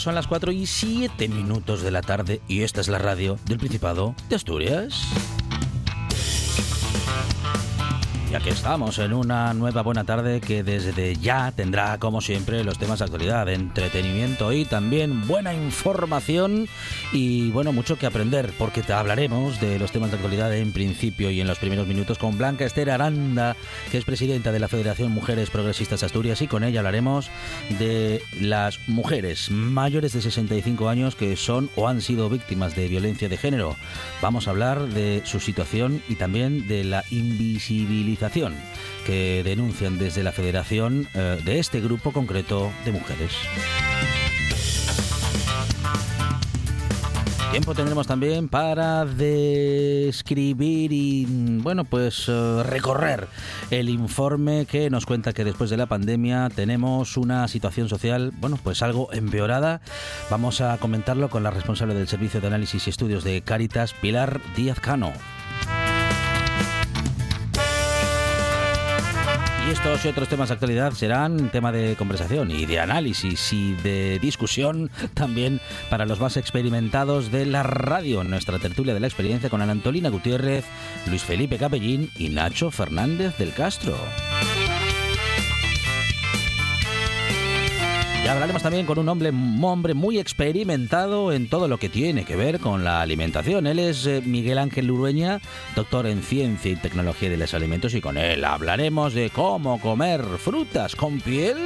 Son las 4 y 7 minutos de la tarde y esta es la radio del Principado de Asturias. Ya que estamos en una nueva buena tarde que desde ya tendrá, como siempre, los temas de actualidad, entretenimiento y también buena información y, bueno, mucho que aprender, porque hablaremos de los temas de actualidad en principio y en los primeros minutos con Blanca Esther Aranda, que es presidenta de la Federación Mujeres Progresistas Asturias, y con ella hablaremos de las mujeres mayores de 65 años que son o han sido víctimas de violencia de género. Vamos a hablar de su situación y también de la invisibilización que denuncian desde la Federación eh, de este grupo concreto de mujeres. Tiempo tendremos también para describir y, bueno, pues eh, recorrer el informe que nos cuenta que después de la pandemia tenemos una situación social, bueno, pues algo empeorada. Vamos a comentarlo con la responsable del Servicio de Análisis y Estudios de Cáritas, Pilar Díaz Cano. Y estos y otros temas de actualidad serán tema de conversación y de análisis y de discusión también para los más experimentados de la radio. Nuestra tertulia de la experiencia con Ana Antolina Gutiérrez, Luis Felipe Capellín y Nacho Fernández del Castro. Hablaremos también con un hombre, hombre muy experimentado en todo lo que tiene que ver con la alimentación. Él es eh, Miguel Ángel Urueña, doctor en ciencia y tecnología de los alimentos, y con él hablaremos de cómo comer frutas con piel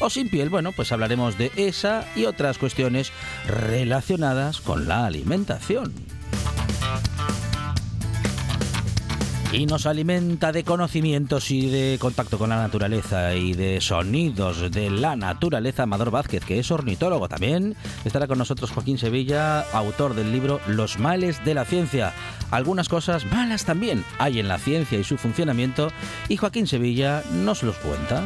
o sin piel. Bueno, pues hablaremos de esa y otras cuestiones relacionadas con la alimentación y nos alimenta de conocimientos y de contacto con la naturaleza y de sonidos de la naturaleza Amador Vázquez, que es ornitólogo también. Estará con nosotros Joaquín Sevilla, autor del libro Los males de la ciencia. Algunas cosas malas también hay en la ciencia y su funcionamiento y Joaquín Sevilla nos los cuenta.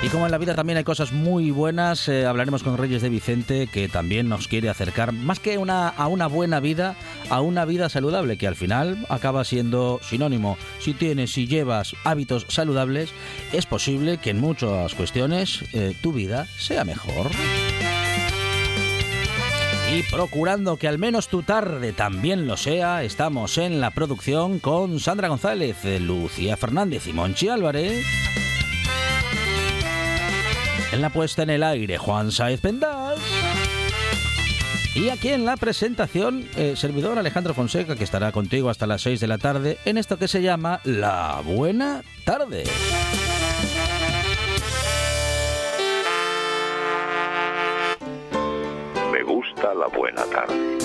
Y como en la vida también hay cosas muy buenas, eh, hablaremos con Reyes de Vicente, que también nos quiere acercar más que a una buena vida, a una vida saludable, que al final acaba siendo sinónimo. Si tienes, si llevas hábitos saludables, es posible que en muchas cuestiones eh, tu vida sea mejor. Y procurando que al menos tu tarde también lo sea, estamos en la producción con Sandra González, Lucía Fernández y Monchi Álvarez. En la puesta en el aire, Juan Saez Pendas. Y aquí en la presentación, eh, servidor Alejandro Fonseca, que estará contigo hasta las 6 de la tarde en esto que se llama La Buena Tarde. Me gusta la buena tarde.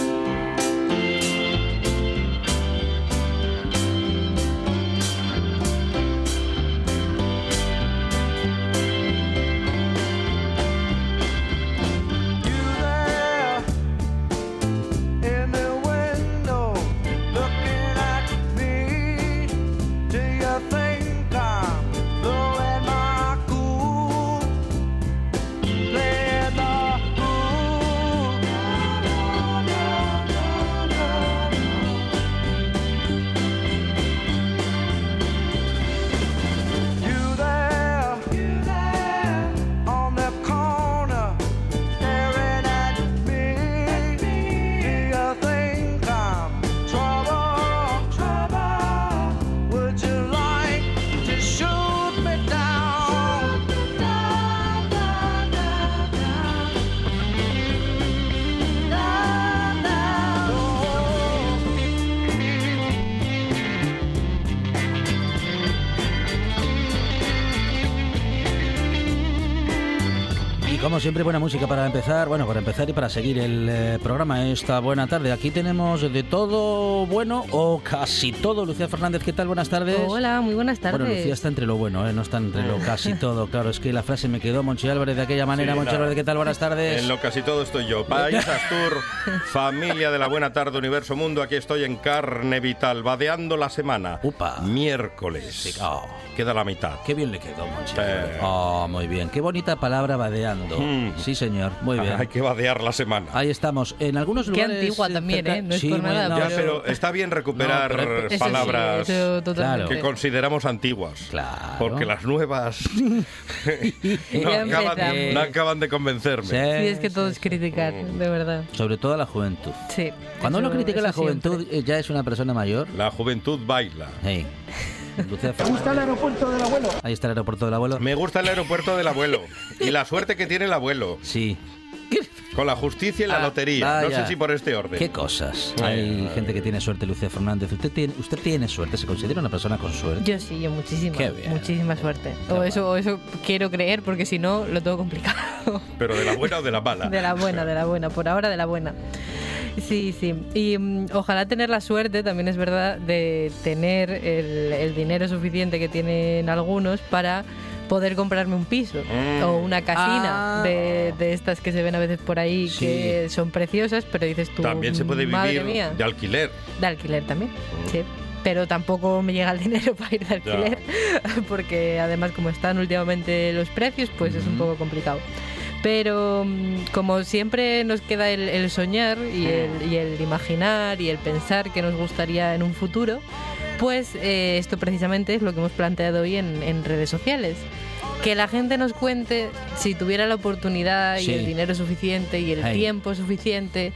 Como siempre, buena música para empezar, bueno, para empezar y para seguir el eh, programa esta buena tarde. Aquí tenemos de todo bueno o casi todo. Lucía Fernández, ¿qué tal? Buenas tardes. Hola, muy buenas tardes. Bueno, Lucía está entre lo bueno, ¿eh? no está entre lo casi todo. Claro, es que la frase me quedó Monchi Álvarez de aquella manera. Sí, Monchi. Álvarez, ¿qué tal? Buenas tardes. En lo casi todo estoy yo. País Astur, familia de la buena tarde, universo mundo. Aquí estoy en carne vital, vadeando la semana. Upa. Miércoles. Sí, oh, Queda la mitad. qué bien le quedó, Monchi. Álvarez. Oh, muy bien. Qué bonita palabra vadeando. Mm. Sí, señor. Muy bien. Hay que vadear la semana. Ahí estamos. En algunos Qué lugares. antigua eh, también, cerca- ¿eh? No es Sí, por nada, no, Ya, pero- pero está bien recuperar No, pero- Eso sí, palabras que consideramos antiguas. Claro. Porque las nuevas no, acaban, empezamos. no acaban de convencerme. Sí. Sí, es que todo es criticar, de verdad. Sobre todo a la juventud. Sí. Cuando eso- uno critica a la juventud, siempre. eh, ya es una persona mayor. La juventud baila. Hey. Lucía Fernández. el aeropuerto del abuelo? Ahí está el aeropuerto del abuelo. Me gusta el aeropuerto del abuelo y la suerte que tiene el abuelo Sí. con la justicia y la Ah, lotería. No sé si por este orden. ¿Qué cosas? Ay, Hay ay. gente que tiene suerte, Lucía Fernández. Usted tiene, usted tiene suerte, se considera una persona con suerte. Yo sí, yo muchísima, Qué bien. muchísima suerte. Qué O eso, o eso quiero creer, porque si no, lo tengo complicado. Pero de la buena o de la mala. De la buena, de la buena, por ahora de la buena. Sí, sí. Y mm, ojalá tener la suerte, también es verdad, de tener el, el dinero suficiente que tienen algunos para poder comprarme un piso Mm. o una casina Ah. de, de estas que se ven a veces por ahí Sí. que son preciosas, pero dices tú, También se puede madre vivir mía, de alquiler. de alquiler también, sí. Pero tampoco me llega el dinero para ir de Ya. alquiler, porque además como están últimamente los precios, pues es un poco complicado. Pero mm, como siempre nos queda el, el soñar y el, y el imaginar y el pensar que nos gustaría en un futuro, pues eh, esto precisamente es lo que hemos planteado hoy en, en redes sociales. Que la gente nos cuente si tuviera la oportunidad Sí. y el dinero suficiente y el tiempo suficiente,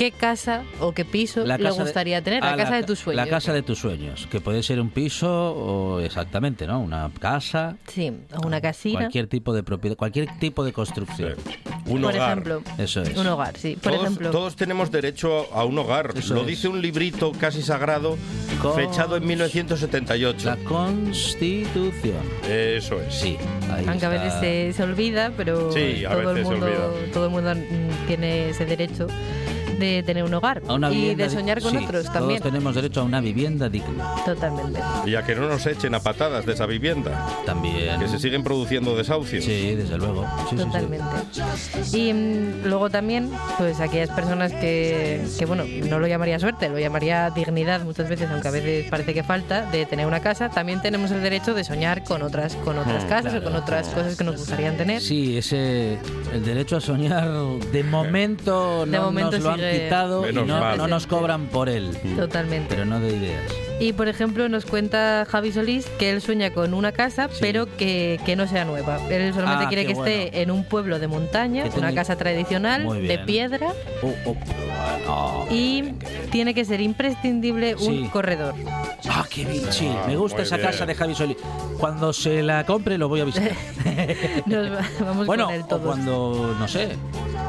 qué casa o qué piso La le casa de- gustaría tener, Ah, la casa de tus sueños. La casa de tus sueños, que puede ser un piso o exactamente, ¿no? Una casa, Sí, o una casina. cualquier tipo de propiedad, cualquier tipo de construcción. Un por hogar. ejemplo, Eso es. un hogar, sí. Por todos, ejemplo, todos tenemos derecho a un hogar. Eso Lo es. dice un librito casi sagrado, fechado en 1978. La Constitución. Eso es. Sí, ahí aunque a veces se, se olvida, pero Sí, a todo, el veces se mundo, olvida. todo el mundo tiene ese derecho de tener un hogar A una y de soñar con sí, otros todos también. tenemos derecho a una vivienda digna. Totalmente. Y a que no nos echen a patadas de esa vivienda. También. Que se siguen produciendo desahucios. Sí, desde luego. Sí, sí, sí. Totalmente. Y mm, luego también, pues aquellas personas que, que, bueno, no lo llamaría suerte, lo llamaría dignidad muchas veces, aunque a veces parece que falta, de tener una casa, también tenemos el derecho de soñar con otras, con otras Mm, casas o con otras cosas que nos gustarían tener. Sí, ese el derecho a soñar de momento De no momento nos lo han quitado y no, mal. no nos cobran por él, Totalmente. pero no de ideas. Y por ejemplo nos cuenta Javi Solís que él sueña con una casa, pero que, que no sea nueva. Él solamente Ah, quiere que esté bueno. en un pueblo de montaña, Que una tiene- casa tradicional, de piedra, Oh, oh, bueno. y tiene que ser imprescindible un corredor. Ah, qué bien, sí, Ah, me gusta esa bien. casa de Javi Solís. Cuando se la compre lo voy a visitar. Nos va- vamos bueno, con él o todos. cuando, no sé,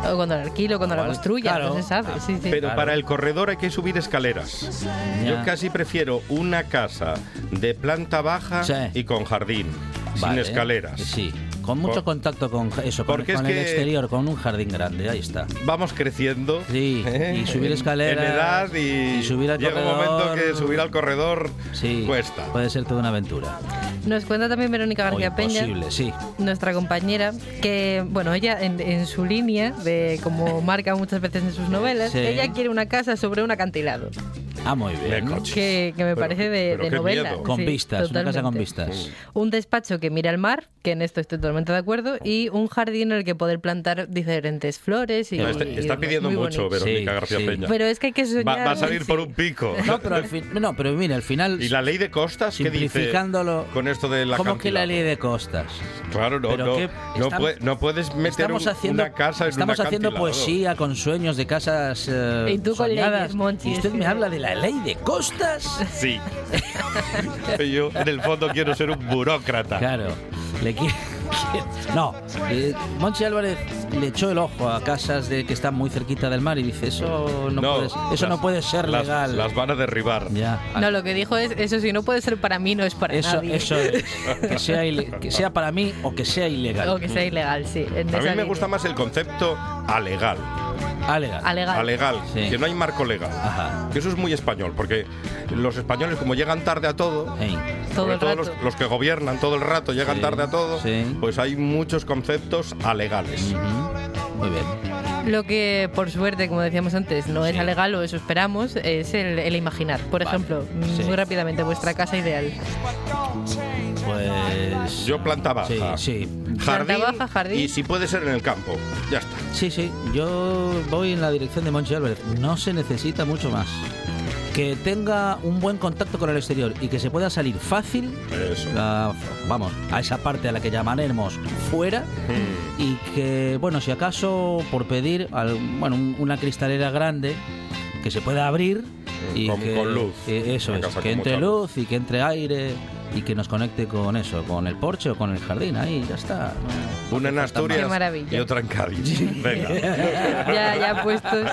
O cuando la alquilo, cuando la construya, claro. no se sabe. Sí, sí. Pero Claro. para el corredor hay que subir escaleras. Ya. Yo casi prefiero una casa de planta baja Sí. y con jardín, sin escaleras. Sí, con mucho Por- contacto con eso, con, Porque con es el exterior, con un jardín grande, ahí está. Vamos creciendo. Sí, ¿eh? y subir escaleras. En edad y, y subir al llega un corredor. momento que subir al corredor Sí, cuesta. puede ser toda una aventura. Nos cuenta también Verónica O García Peña, imposible, sí. nuestra compañera, que, bueno, ella en, en su línea, de como marca muchas veces en sus novelas, Sí. ella quiere una casa sobre un acantilado. Ah, muy bien. Que, que me Pero- parece de, de novela. miedo. Con sí, vistas, una casa con totalmente. vistas. Un despacho que mira al mar, que en esto estoy totalmente de acuerdo, y un jardín en el que poder plantar diferentes flores. Y, No, está, y está pidiendo muy mucho, bonito. Verónica Sí, García sí. Peña. Pero es que hay que soñar. va, va a salir por un pico. No, pero, al fin- no, pero mira, al final, ¿Y la ley de costas qué dice simplificándolo. con esto de la ¿Cómo que la ley de costas? Claro, no, Pero no, que no, estamos- puede- no puedes meter Estamos un- haciendo, una casa en estamos un haciendo poesía con sueños de casas eh, Y tú con leyes, Monchi, y usted me habla de la ley de costas. Sí. Yo en el fondo quiero ser un burócrata. Claro, le quiere, no, eh, Monchi Álvarez le echó el ojo a casas de que están muy cerquita del mar y dice, eso no, puede, eso las- no puede ser las- legal. Las van a derribar. Ya. No, lo que dijo es, eso sí, no puede ser para mí, no es para Eso, nadie. eso es. Que sea, que sea para mí o que sea ilegal. O que sea ilegal, sí. A mí me línea. gusta más el concepto alegal. Alegal. Alegal. Alegal, Sí. que no hay marco legal. Ajá. Que eso es muy español, porque los españoles como llegan tarde a todo, Ey. Todo los, los que gobiernan todo el rato llegan Sí, tarde a todo, sí. pues hay muchos conceptos alegales. Muy bien. Lo que, por suerte, como decíamos antes, no es Sí. alegal o eso esperamos, es el, el imaginar. Por Vale. ejemplo, Sí. muy rápidamente, vuestra casa ideal. Pues. Yo planta baja. Sí, sí. Jardín, Planta baja, jardín. y si puede ser en el campo. Ya está. Sí, sí. Yo voy en la dirección de Monchi Álvarez. No se necesita mucho más. Que tenga un buen contacto con el exterior y que se pueda salir fácil, Eso. a- vamos, a esa parte a la que llamaremos fuera Mm. y que, bueno, si acaso por pedir al- bueno, un- una cristalera grande que se pueda abrir y Con- que, con luz. que eso es, que entre luz y que entre aire y que nos conecte con eso, con el porche o con el jardín, ahí ya está. no- Una en Asturias y otra en Cádiz. Venga. ya, ya puestos.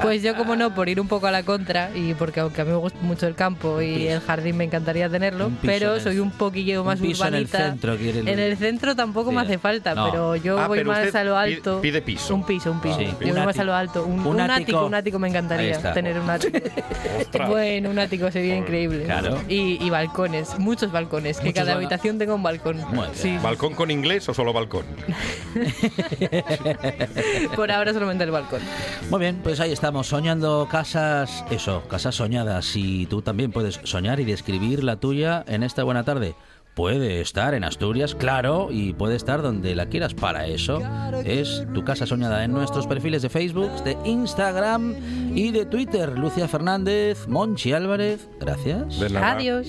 Pues yo, como no, por ir un poco a la contra, y porque aunque a mí me gusta mucho el campo y el jardín me encantaría tenerlo, Un pero el- soy un poquillo un más piso en el urbanita. centro quiere el- En el centro tampoco me hace falta, No. pero yo Ah, voy pero más a lo alto. pide piso. Un piso, un piso. Sí, Yo un voy más ático. a lo alto. Un, Un un ático. ático, un ático me encantaría tener un ático. Bueno, un ático sería increíble. Claro. Y, y balcones, muchos balcones, que Muchos cada habitación tenga un balcón. Sí, ¿Balcón con inglés o solo balcón? por ahora solamente el balcón. Muy bien, pues ahí estamos, soñando casas, eso, casas soñadas. Y tú también puedes soñar y describir la tuya en esta buena tarde. Puede estar en Asturias, claro, y puede estar donde la quieras. Para eso es tu casa soñada en nuestros perfiles de Facebook, de Instagram y de Twitter. Lucia Fernández, Monchi Álvarez, gracias. De nada. Adiós.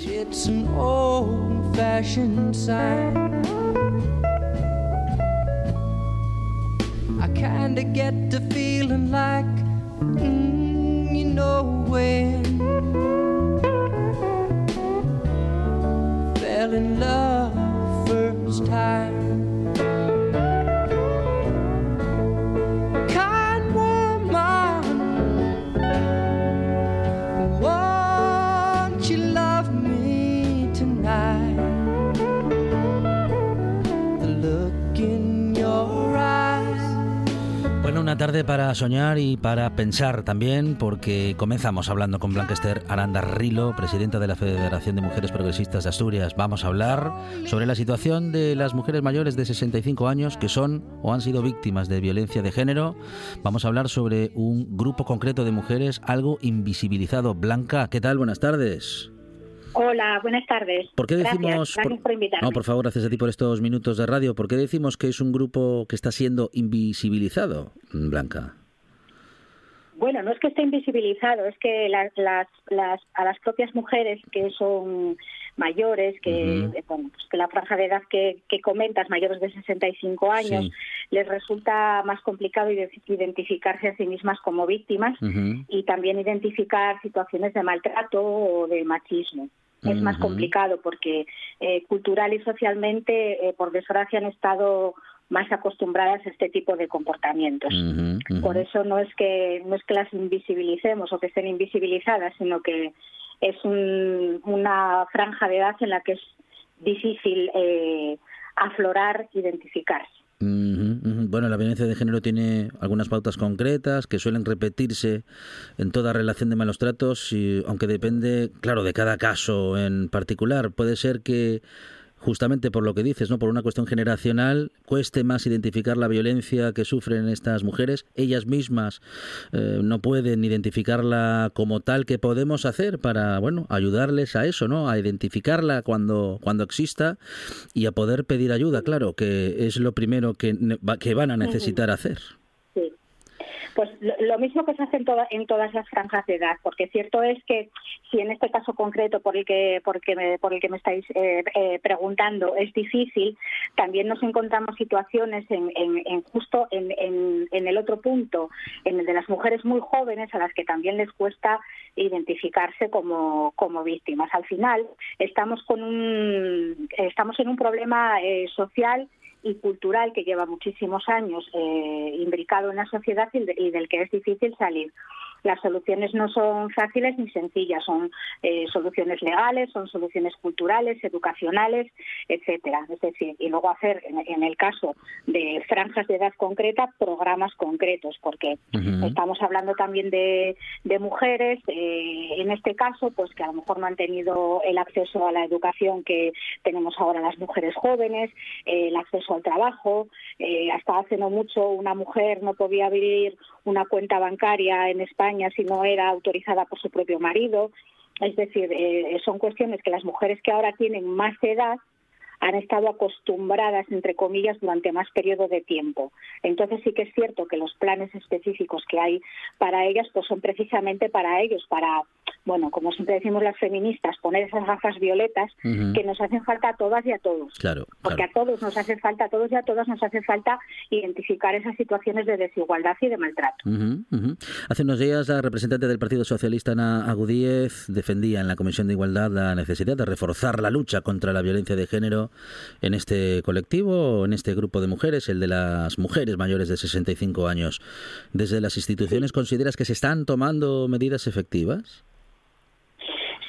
Fell in love first time. Bueno, una tarde para soñar y para pensar también, porque comenzamos hablando con Blanquester Aranda Rilo, presidenta de la Federación de Mujeres Progresistas de Asturias. Vamos a hablar sobre la situación de las mujeres mayores de 65 años que son o han sido víctimas de violencia de género. Vamos a hablar sobre un grupo concreto de mujeres, algo invisibilizado. Blanca, ¿qué tal? Buenas tardes. Hola, buenas tardes. ¿Por qué decimos... Gracias, gracias por, invitarme. No, por favor, gracias a ti por estos minutos de radio. ¿Por qué decimos que es un grupo que está siendo invisibilizado, Blanca? Bueno, no es que esté invisibilizado, es que las, las, las, a las propias mujeres que son mayores, que, eh, bueno, pues que la franja de edad que, que comentas, mayores de 65 años, Sí. les resulta más complicado ide- identificarse a sí mismas como víctimas y también identificar situaciones de maltrato o de machismo. Es más complicado porque eh, cultural y socialmente, eh, por desgracia, han estado más acostumbradas a este tipo de comportamientos. Por eso no es que no es que las invisibilicemos o que estén invisibilizadas, sino que es un- una franja de edad en la que es difícil eh, aflorar, identificarse. Bueno, la violencia de género tiene algunas pautas concretas que suelen repetirse en toda relación de malos tratos, y, aunque depende, claro, de cada caso en particular. Puede ser que justamente por lo que dices, ¿no? Por una cuestión generacional, cueste más identificar la violencia que sufren estas mujeres. Ellas mismas eh, no pueden identificarla como tal que podemos hacer para, bueno, ayudarles a eso, ¿no? A identificarla cuando, cuando exista y a poder pedir ayuda, claro, que es lo primero que, que van a necesitar hacer. Pues lo, mismo que se hace en, toda- en todas las franjas de edad, porque cierto es que si en este caso concreto por el que me, por el que me estáis eh, eh, preguntando es difícil, también nos encontramos situaciones en, en- justo en- en el otro punto, en el de las mujeres muy jóvenes a las que también les cuesta identificarse como, como víctimas. Al final estamos con un estamos en un problema eh, social y cultural que lleva muchísimos años eh, imbricado en la sociedad y, de- y del que es difícil salir. Las soluciones no son fáciles ni sencillas, son eh, soluciones legales, son soluciones culturales, educacionales, etcétera. Es decir, y luego hacer, en, en el caso de franjas de edad concreta, programas concretos, porque estamos hablando también de, de mujeres, eh, en este caso, pues que a lo mejor no han tenido el acceso a la educación que tenemos ahora las mujeres jóvenes, eh, el acceso al trabajo. hasta hace no mucho una mujer no podía abrir una cuenta bancaria en España si no era autorizada por su propio marido. Es decir, eh, son cuestiones que las mujeres que ahora tienen más edad han estado acostumbradas, entre comillas, durante más periodo de tiempo. Entonces sí que es cierto que los planes específicos que hay para ellas, pues son precisamente para ellos, para, bueno, como siempre decimos las feministas, poner esas gafas violetas que nos hacen falta a todas y a todos. Claro, Porque a todos nos hace falta, a todos y a todas nos hace falta identificar esas situaciones de desigualdad y de maltrato. Hace unos días la representante del Partido Socialista, Ana Agudíez, defendía en la Comisión de Igualdad la necesidad de reforzar la lucha contra la violencia de género en este colectivo, en este grupo de mujeres, el de las mujeres mayores de 65 años. ¿Desde las instituciones consideras que se están tomando medidas efectivas?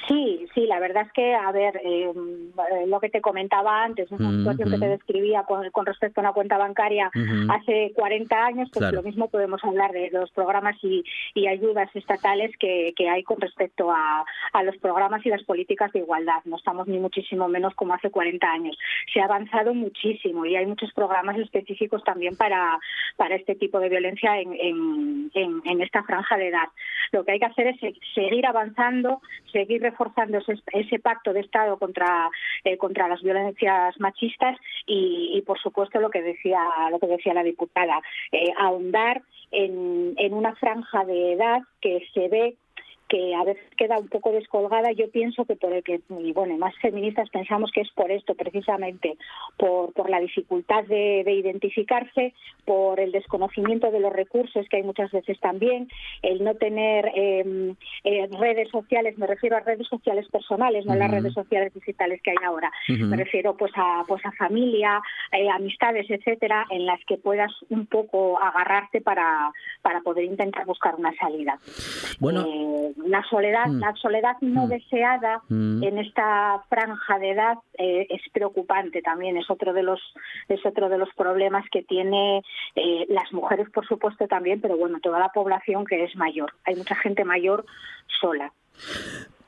Sí, sí, la verdad es que, a ver, eh, eh, lo que te comentaba antes, Mm, situación que te describía con, con respecto a una cuenta bancaria hace 40 años, pues Claro. lo mismo podemos hablar de los programas y, y ayudas estatales que, que hay con respecto a, a los programas y las políticas de igualdad. No estamos ni muchísimo menos como hace 40 años. Se ha avanzado muchísimo y hay muchos programas específicos también para, para este tipo de violencia en, en, en- en esta franja de edad. Lo que hay que hacer es se- seguir avanzando, seguir reforzando ese, pacto de Estado contra, eh, contra las violencias machistas y, y, por supuesto, lo que decía, lo que decía la diputada, eh, ahondar en, en una franja de edad que se ve que a veces queda un poco descolgada. Yo pienso que por el que, y bueno, más feministas pensamos que es por esto, precisamente, por, por la dificultad de, de identificarse, por el desconocimiento de los recursos que hay muchas veces también, el no tener eh, eh, redes sociales, me refiero a redes sociales personales, no las Ujú. redes sociales digitales que hay ahora. Me refiero pues a, pues a familia, eh, amistades, etcétera, en las que puedas un poco agarrarte para, para poder intentar buscar una salida. Bueno, La soledad, Mm. la soledad no Mm. deseada Mm. en esta franja de edad eh, es preocupante también. Es otro de los es otro de los problemas que tiene eh, las mujeres, por supuesto también, pero bueno, toda la población que es mayor. Hay mucha gente mayor sola.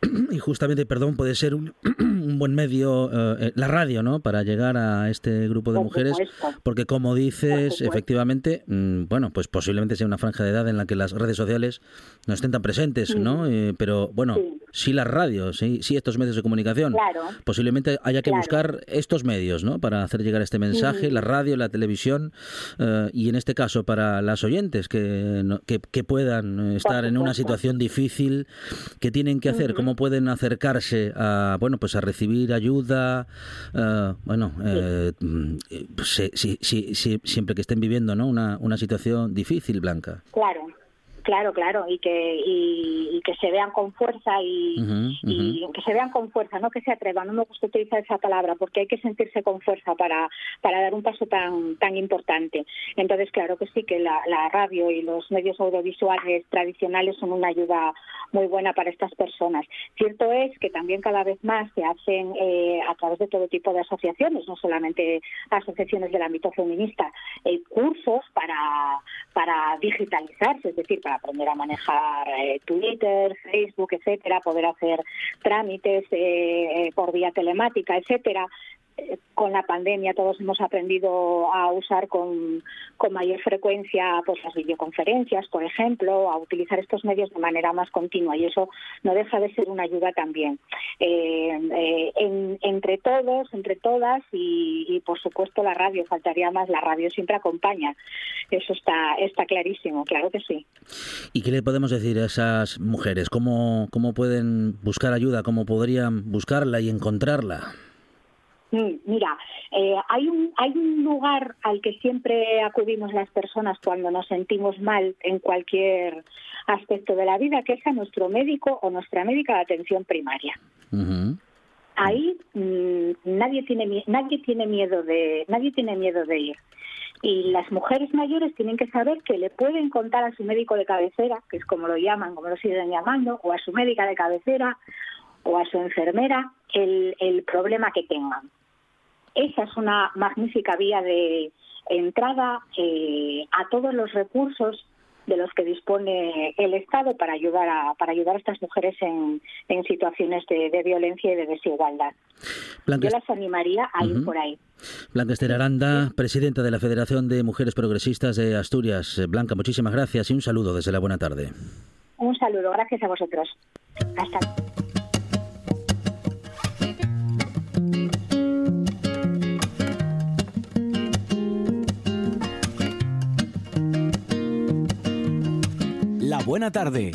y justamente, perdón, puede ser un, un buen medio eh, la radio, ¿no? Para llegar a este grupo de Por mujeres, supuesto. porque como dices, efectivamente, mm, bueno, pues posiblemente sea una franja de edad en la que las redes sociales no estén tan presentes, ¿no? Eh, pero bueno, Sí. sí las radios, sí, sí estos medios de comunicación. Claro. Posiblemente haya que Claro. buscar estos medios, ¿no? Para hacer llegar este mensaje, la radio, la televisión, eh, y en este caso para las oyentes que, que, que puedan eh, estar en una situación difícil, ¿qué tienen que hacer? ¿Cómo pueden acercarse a, bueno, pues a recibir ayuda? eh, bueno, eh, mm, eh, pues, sí, sí, sí, sí, siempre que estén viviendo, ¿no? Una, una situación difícil, Blanca. Claro, claro, claro, y que y, y que se vean con fuerza y, que se vean con fuerza, no que se atrevan. No me gusta utilizar esa palabra porque hay que sentirse con fuerza para para dar un paso tan tan importante. Entonces, claro que sí que la, la radio y los medios audiovisuales tradicionales son una ayuda muy buena para estas personas. Cierto es que también cada vez más se hacen eh, a través de todo tipo de asociaciones, no solamente asociaciones del ámbito feminista, eh, cursos para, para digitalizarse, es decir, para aprender a manejar eh, Twitter, Facebook, etcétera, poder hacer trámites eh, eh, por vía telemática, etcétera con la pandemia todos hemos aprendido a usar con, mayor frecuencia pues las videoconferencias, por ejemplo, a utilizar estos medios de manera más continua y eso no deja de ser una ayuda también. Eh, eh, en- entre todos, entre todas y, y, por supuesto la radio, faltaría más, la radio siempre acompaña. Eso está, está clarísimo, claro que sí. ¿Y qué le podemos decir a esas mujeres? ¿Cómo, cómo pueden buscar ayuda? ¿Cómo podrían buscarla y encontrarla? Mm, Mira, eh, hay, un, hay un lugar al que siempre acudimos las personas cuando nos sentimos mal en cualquier aspecto de la vida, que es a nuestro médico o nuestra médica de atención primaria. Ahí mm, nadie tiene nadie tiene miedo de nadie tiene miedo de ir. Y las mujeres mayores tienen que saber que le pueden contar a su médico de cabecera, que es como lo llaman, como lo siguen llamando, o a su médica de cabecera, o a su enfermera, el, el problema que tengan. Esa es una magnífica vía de entrada eh, a todos los recursos de los que dispone el Estado para ayudar a, para ayudar a estas mujeres en, en situaciones de, de, violencia y de desigualdad. Blanca Yo las animaría a ir por ahí. Blanca Esther Aranda, presidenta de la Federación de Mujeres Progresistas de Asturias. Blanca, muchísimas gracias y un saludo desde la buena tarde. Un saludo, gracias a vosotros. Hasta luego. La buena tarde.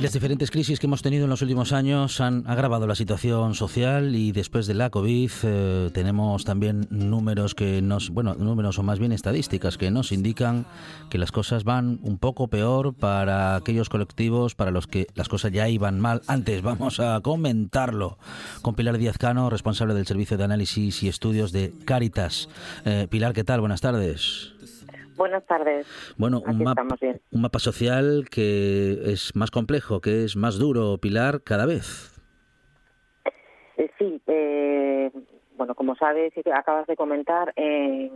Las diferentes crisis que hemos tenido en los últimos años han agravado la situación social y después de la COVID eh, tenemos también números que nos, bueno, números o más bien estadísticas que nos indican que las cosas van un poco peor para aquellos colectivos para los que las cosas ya iban mal antes. Vamos a comentarlo con Pilar Díaz Cano, responsable del Servicio de Análisis y Estudios de Caritas. Eh, Pilar, ¿qué tal? Buenas tardes. Buenas tardes. Bueno, un, mapa, un mapa social que es más complejo, que es más duro, Pilar, cada vez. Eh, sí, eh, bueno, como sabes y acabas de comentar, eh,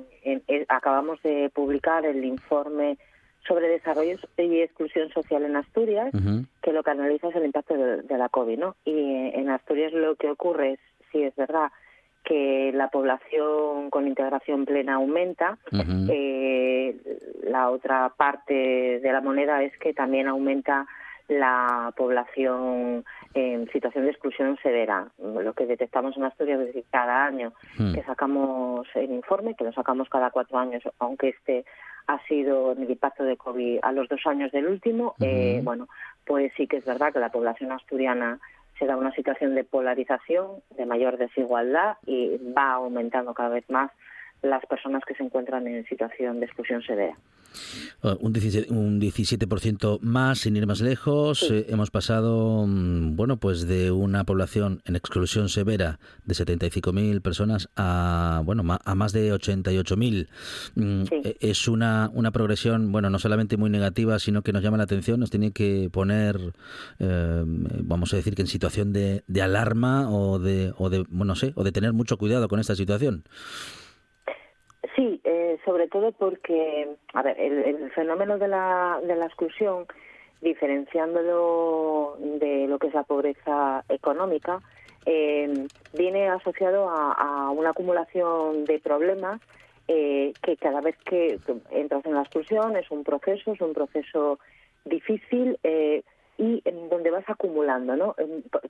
acabamos de publicar el informe sobre desarrollo y exclusión social en Asturias, que lo que analiza es el impacto de, de la COVID, ¿no? Y en Asturias lo que ocurre es, sí es verdad, que la población con integración plena aumenta. eh, la otra parte de la moneda es que también aumenta la población en situación de exclusión severa. Lo que detectamos en Asturias es decir, cada año que sacamos el informe, que lo sacamos cada cuatro años, aunque este ha sido en el impacto de COVID a los dos años del último, eh, bueno, pues sí que es verdad que la población asturiana se da una situación de polarización, de mayor desigualdad y va aumentando cada vez más las personas que se encuentran en situación de exclusión severa. Uh, un 17%, un 17 más, sin ir más lejos. Sí. Eh, hemos pasado, mm, bueno, pues de una población en exclusión severa de 75.000 personas a, bueno, a más de 88.000. Mm, sí. Eh, es una, una progresión, bueno, no solamente muy negativa, sino que nos llama la atención, nos tiene que poner, eh, vamos a decir que en situación de, de alarma o de, o de, bueno, no sé, o de tener mucho cuidado con esta situación. Sí, eh, sobre todo porque, a ver, el, fenómeno de la, de la exclusión, diferenciándolo de lo que es la pobreza económica, eh, viene asociado a, a, una acumulación de problemas eh, que cada vez que entras en la exclusión es un proceso, es un proceso difícil eh, y en donde vas acumulando, ¿no?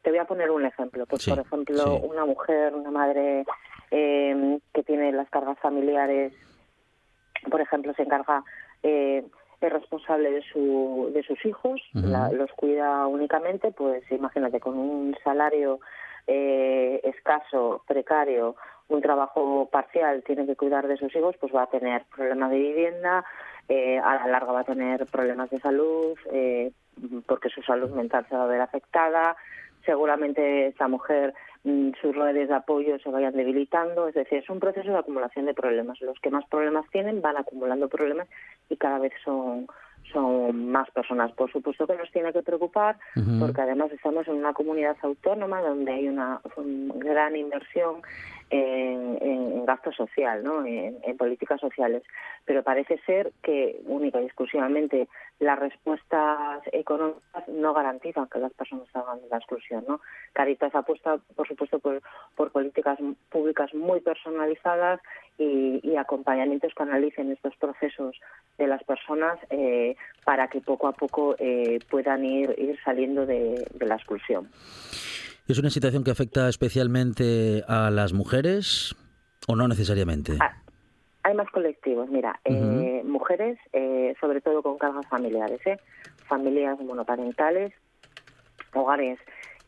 Te voy a poner un ejemplo. Pues, sí, por ejemplo, sí. una mujer, una madre eh, que tiene las cargas familiares, por ejemplo, se encarga, eh, es responsable de, su, de sus hijos, uh -huh. la, los cuida únicamente, pues imagínate, con un salario eh, escaso, precario, un trabajo parcial, tiene que cuidar de sus hijos, pues va a tener problemas de vivienda, eh, a la larga va a tener problemas de salud, eh, porque su salud mental se va a ver afectada, seguramente esta mujer mm, sus redes de apoyo se vayan debilitando, es decir, es un proceso de acumulación de problemas. Los que más problemas tienen van acumulando problemas y cada vez son son más personas. Por supuesto que nos tiene que preocupar uh -huh. porque además estamos en una comunidad autónoma donde hay una, una gran inversión en, gasto social, ¿no? En, políticas sociales. Pero parece ser que única y exclusivamente las respuestas económicas no garantizan que las personas salgan de la exclusión, ¿no? Caritas apuesta, por supuesto, por, por políticas públicas muy personalizadas y, acompañamientos que analicen estos procesos de las personas eh, para que poco a poco eh, puedan ir, saliendo de la exclusión. ¿Es una situación que afecta especialmente a las mujeres o no necesariamente? Ah, hay más colectivos, mira, uh -huh. eh, mujeres, eh, sobre todo con cargas familiares, ¿eh? familias monoparentales, hogares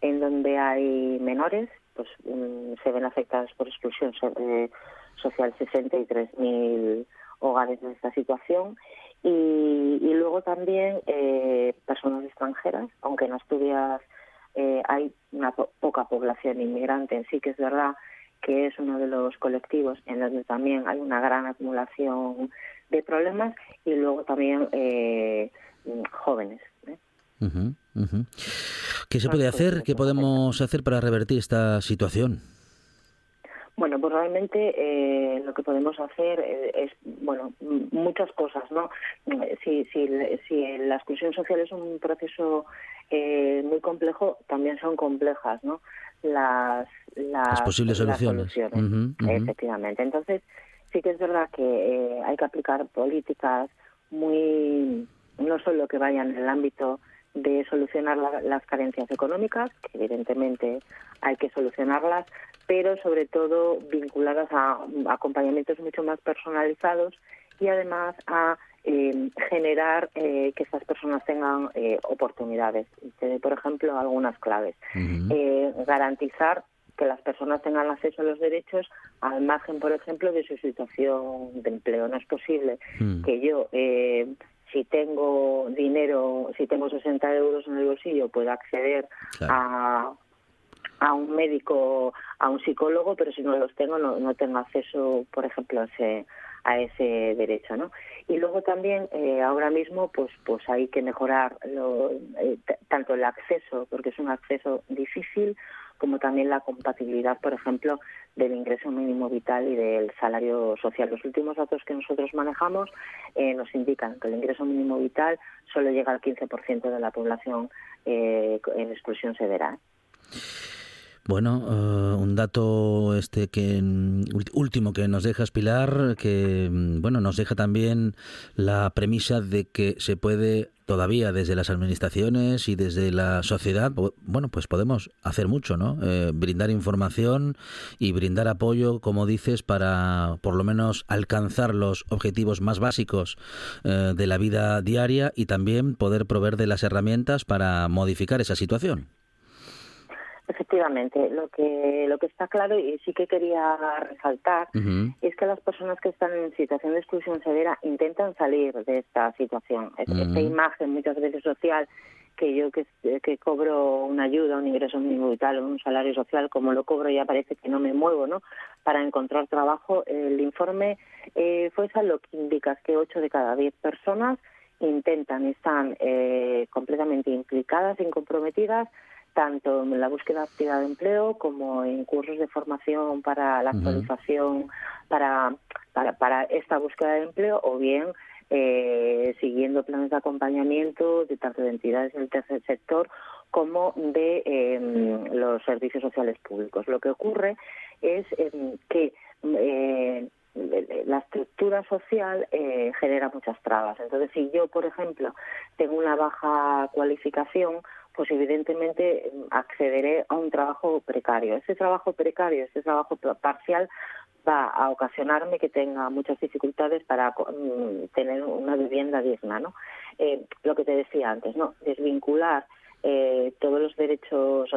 en donde hay menores, pues um, se ven afectadas por exclusión eh, social 63.000 hogares en esta situación y, y luego también eh, personas extranjeras aunque en Asturias eh, hay una poca población inmigrante, sí que es verdad que es uno de los colectivos en donde también hay una gran acumulación de problemas y luego también eh, jóvenes. ¿eh? ¿Qué se puede hacer? ¿Qué podemos hacer para revertir esta situación? Bueno, pues realmente eh, lo que podemos hacer es, bueno, muchas cosas, ¿no? Si, si, si la exclusión social es un proceso eh, muy complejo, también son complejas, ¿no? Las, las, posibles soluciones. Efectivamente. Entonces, sí que es verdad que eh, hay que aplicar políticas muy, no solo que vayan en el ámbito de solucionar las carencias económicas, que evidentemente hay que solucionarlas, pero sobre todo vinculadas a acompañamientos mucho más personalizados y además a eh, generar eh, que estas personas tengan eh, oportunidades. Por ejemplo, algunas claves. garantizar que las personas tengan acceso a los derechos al margen, por ejemplo, de su situación de empleo. No es posible hmm. que yo, si tengo dinero, si tengo 60 euros en el bolsillo, pueda acceder a a un médico, a un psicólogo, pero si no los tengo no, no tengo acceso, por ejemplo, a ese, a ese derecho, ¿no? Y luego también eh, ahora mismo pues pues hay que mejorar lo, eh, tanto el acceso porque es un acceso difícil como también la compatibilidad, por ejemplo, del ingreso mínimo vital y del salario social. Los últimos datos que nosotros manejamos eh, nos indican que el ingreso mínimo vital solo llega al 15% de la población en exclusión severa. Bueno, eh, un dato este que último que nos deja Pilar, que mm, bueno nos deja también la premisa de que se puede todavía desde las administraciones y desde la sociedad, bueno, pues podemos hacer mucho, ¿no? Eh, brindar información y brindar apoyo, como dices, para por lo menos alcanzar los objetivos más básicos eh, de la vida diaria y también poder proveer de las herramientas para modificar esa situación. Efectivamente, lo que lo que está claro y sí que quería resaltar es que las personas que están en situación de exclusión severa intentan salir de esta situación. Esta imagen muchas veces social que yo que, que cobro una ayuda, un ingreso mínimo vital o un salario social, como lo cobro ya parece que no me muevo, ¿no? Para encontrar trabajo, el informe eh, fue lo que indica que 8 de cada 10 personas intentan, están eh, completamente implicadas, comprometidas tanto en la búsqueda activa de empleo como en cursos de formación para la actualización para, para, para esta búsqueda de empleo o bien eh, siguiendo planes de acompañamiento de tanto de entidades del tercer sector como de em, los servicios sociales públicos. Lo que ocurre es em, que eh, la estructura social eh, genera muchas trabas. Entonces, si yo, por ejemplo, tengo una baja cualificación, pues evidentemente accederé a un trabajo precario. Ese trabajo precario, ese trabajo parcial va a ocasionarme que tenga muchas dificultades para mm, tener una vivienda digna, ¿no? Eh, lo que te decía antes, ¿no? Desvincular eh, todos los derechos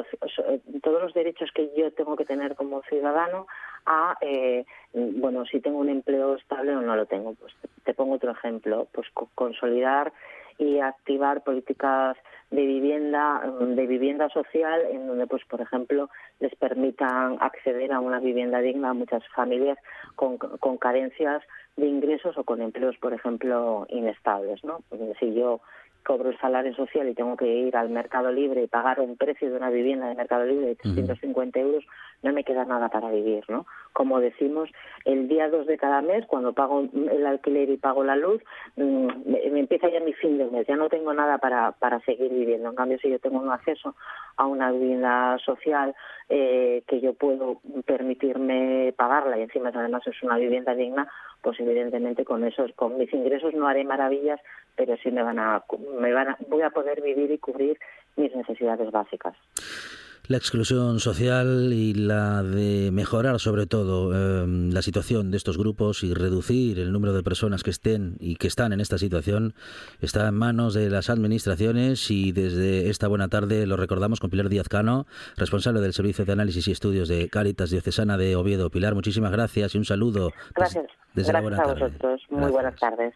todos los derechos que yo tengo que tener como ciudadano a eh, bueno si tengo un empleo estable o no lo tengo pues te pongo otro ejemplo pues consolidar y activar políticas de vivienda mm, de vivienda social en donde pues por ejemplo les permitan acceder a una vivienda digna a muchas familias con, con carencias de ingresos o con empleos por ejemplo inestables no si yo cobro el salario social y tengo que ir al mercado libre y pagar un precio de una vivienda de mercado libre de 350 euros, no me queda nada para vivir, ¿no? Como decimos, el día 2 de cada mes, cuando pago el alquiler y pago la luz, mm, me, empieza ya mi fin de mes, ya no tengo nada para, para seguir viviendo. En cambio, si yo tengo un acceso a una vivienda social eh, que yo puedo permitirme pagarla y encima además es una vivienda digna, pues evidentemente con esos, con mis ingresos no haré maravillas, pero sí me van a, me van a, voy a poder vivir y cubrir mis necesidades básicas la exclusión social y la de mejorar sobre todo em, la situación de estos grupos y reducir el número de personas que estén y que están en esta situación está en manos de las administraciones y desde esta buena tarde lo recordamos con Pilar Díaz Cano, responsable del Servicio de Análisis y Estudios de Cáritas Diocesana de Oviedo. Pilar, muchísimas gracias y un saludo. Gracias. Desde, la buena a vosotros. Muy buenas tardes.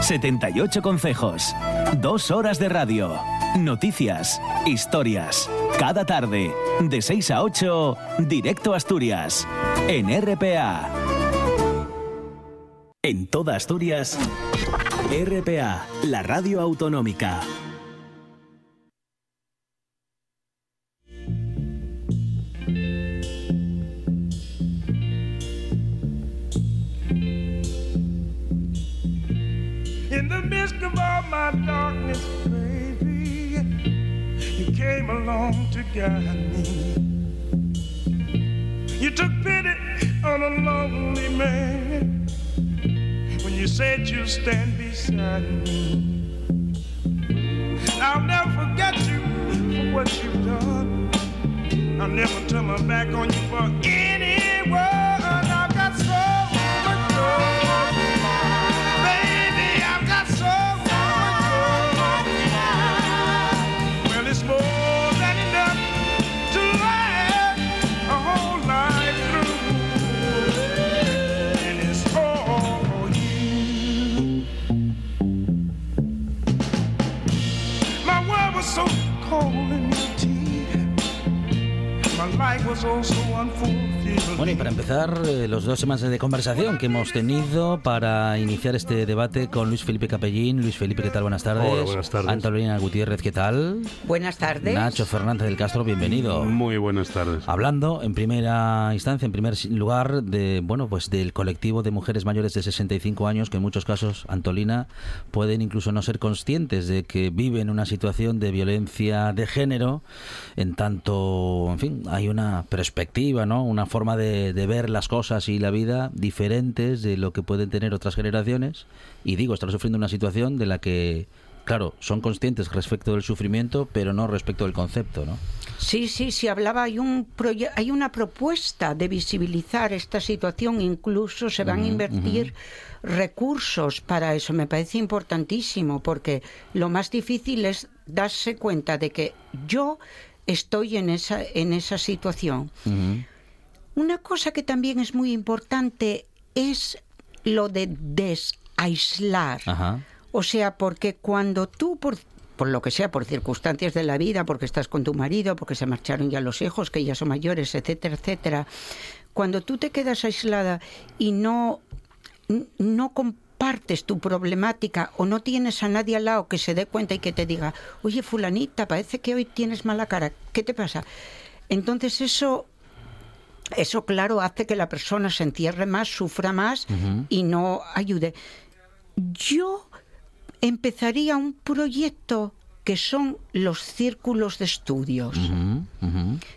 78 consejos. Dos horas de radio. Noticias. Historias. Cada tarde. De 6 a 8. Directo Asturias. En RPA. En toda Asturias. RPA. La radio autonómica. Midst of all my darkness, baby, you came along to guide me. You took pity on a lonely man when you said you'd stand beside me. I'll never forget you for what you've done. I'll never turn my back on you for anyone. Was so cold in and empty. Bueno, y para empezar, eh, los dos semanas de conversación que hemos tenido para iniciar este debate con Luis Felipe Capellín. Luis Felipe, ¿qué tal? Buenas tardes. Hola, buenas tardes. Antonina Gutiérrez, ¿qué tal? Buenas tardes. Nacho Fernández del Castro, bienvenido. Muy buenas tardes. Hablando en primera instancia, en primer lugar, de bueno, pues del colectivo de mujeres mayores de 65 años que en muchos casos, Antolina, pueden incluso no ser conscientes de que viven una situación de violencia de género, en tanto, en fin, hay una perspectiva, ¿no? Una forma de, de ver las cosas y la vida diferentes de lo que pueden tener otras generaciones. Y digo, están sufriendo una situación de la que Claro, son conscientes respecto del sufrimiento, pero no respecto del concepto, ¿no? Sí, sí, sí, hablaba, hay, un hay una propuesta de visibilizar esta situación, incluso se van a invertir recursos para eso, me parece importantísimo, porque lo más difícil es darse cuenta de que yo estoy en esa, en esa situación. Una cosa que también es muy importante es lo de desaislar. Ajá. O sea, porque cuando tú, por, por lo que sea, por circunstancias de la vida, porque estás con tu marido, porque se marcharon ya los hijos, que ya son mayores, etcétera, etcétera, cuando tú te quedas aislada y no, no compartes tu problemática o no tienes a nadie al lado que se dé cuenta y que te diga, oye, fulanita, parece que hoy tienes mala cara, ¿qué te pasa? Entonces eso eso, claro, hace que la persona se entierre más, sufra más y no ayude. Yo empezaría un proyecto que son los círculos de estudios,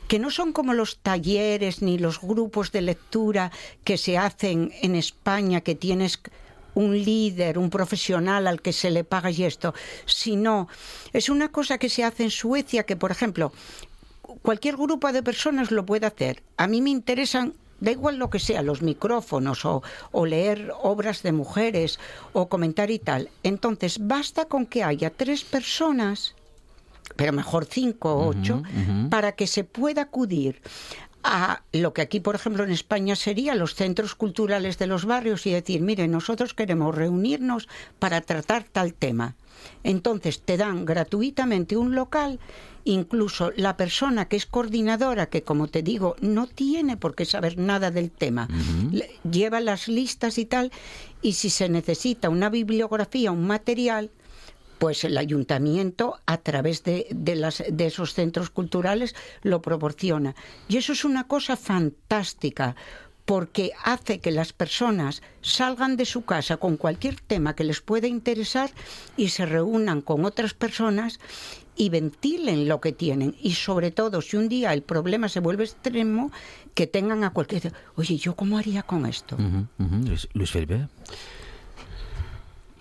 que no son como los talleres ni los grupos de lectura que se hacen en España, que tienes un líder, un profesional al que se le paga y esto, sino es una cosa que se hace en Suecia, que por ejemplo, cualquier grupo de personas lo puede hacer. A mí me interesan, da igual lo que sea, los micrófonos o, o leer obras de mujeres o comentar y tal. Entonces, basta con que haya tres personas, pero mejor cinco o ocho, para que se pueda acudir a lo que aquí, por ejemplo, en España sería los centros culturales de los barrios y decir, mire, nosotros queremos reunirnos para tratar tal tema. Entonces te dan gratuitamente un local, incluso la persona que es coordinadora, que como te digo, no tiene por qué saber nada del tema, le- lleva las listas y tal, y si se necesita una bibliografía, un material, pues el ayuntamiento a través de, de las, de esos centros culturales lo proporciona. Y eso es una cosa fantástica, porque hace que las personas salgan de su casa con cualquier tema que les pueda interesar y se reúnan con otras personas y ventilen lo que tienen. Y sobre todo, si un día el problema se vuelve extremo, que tengan a cualquier... Oye, ¿yo cómo haría con esto? Luis, Luis Felipe.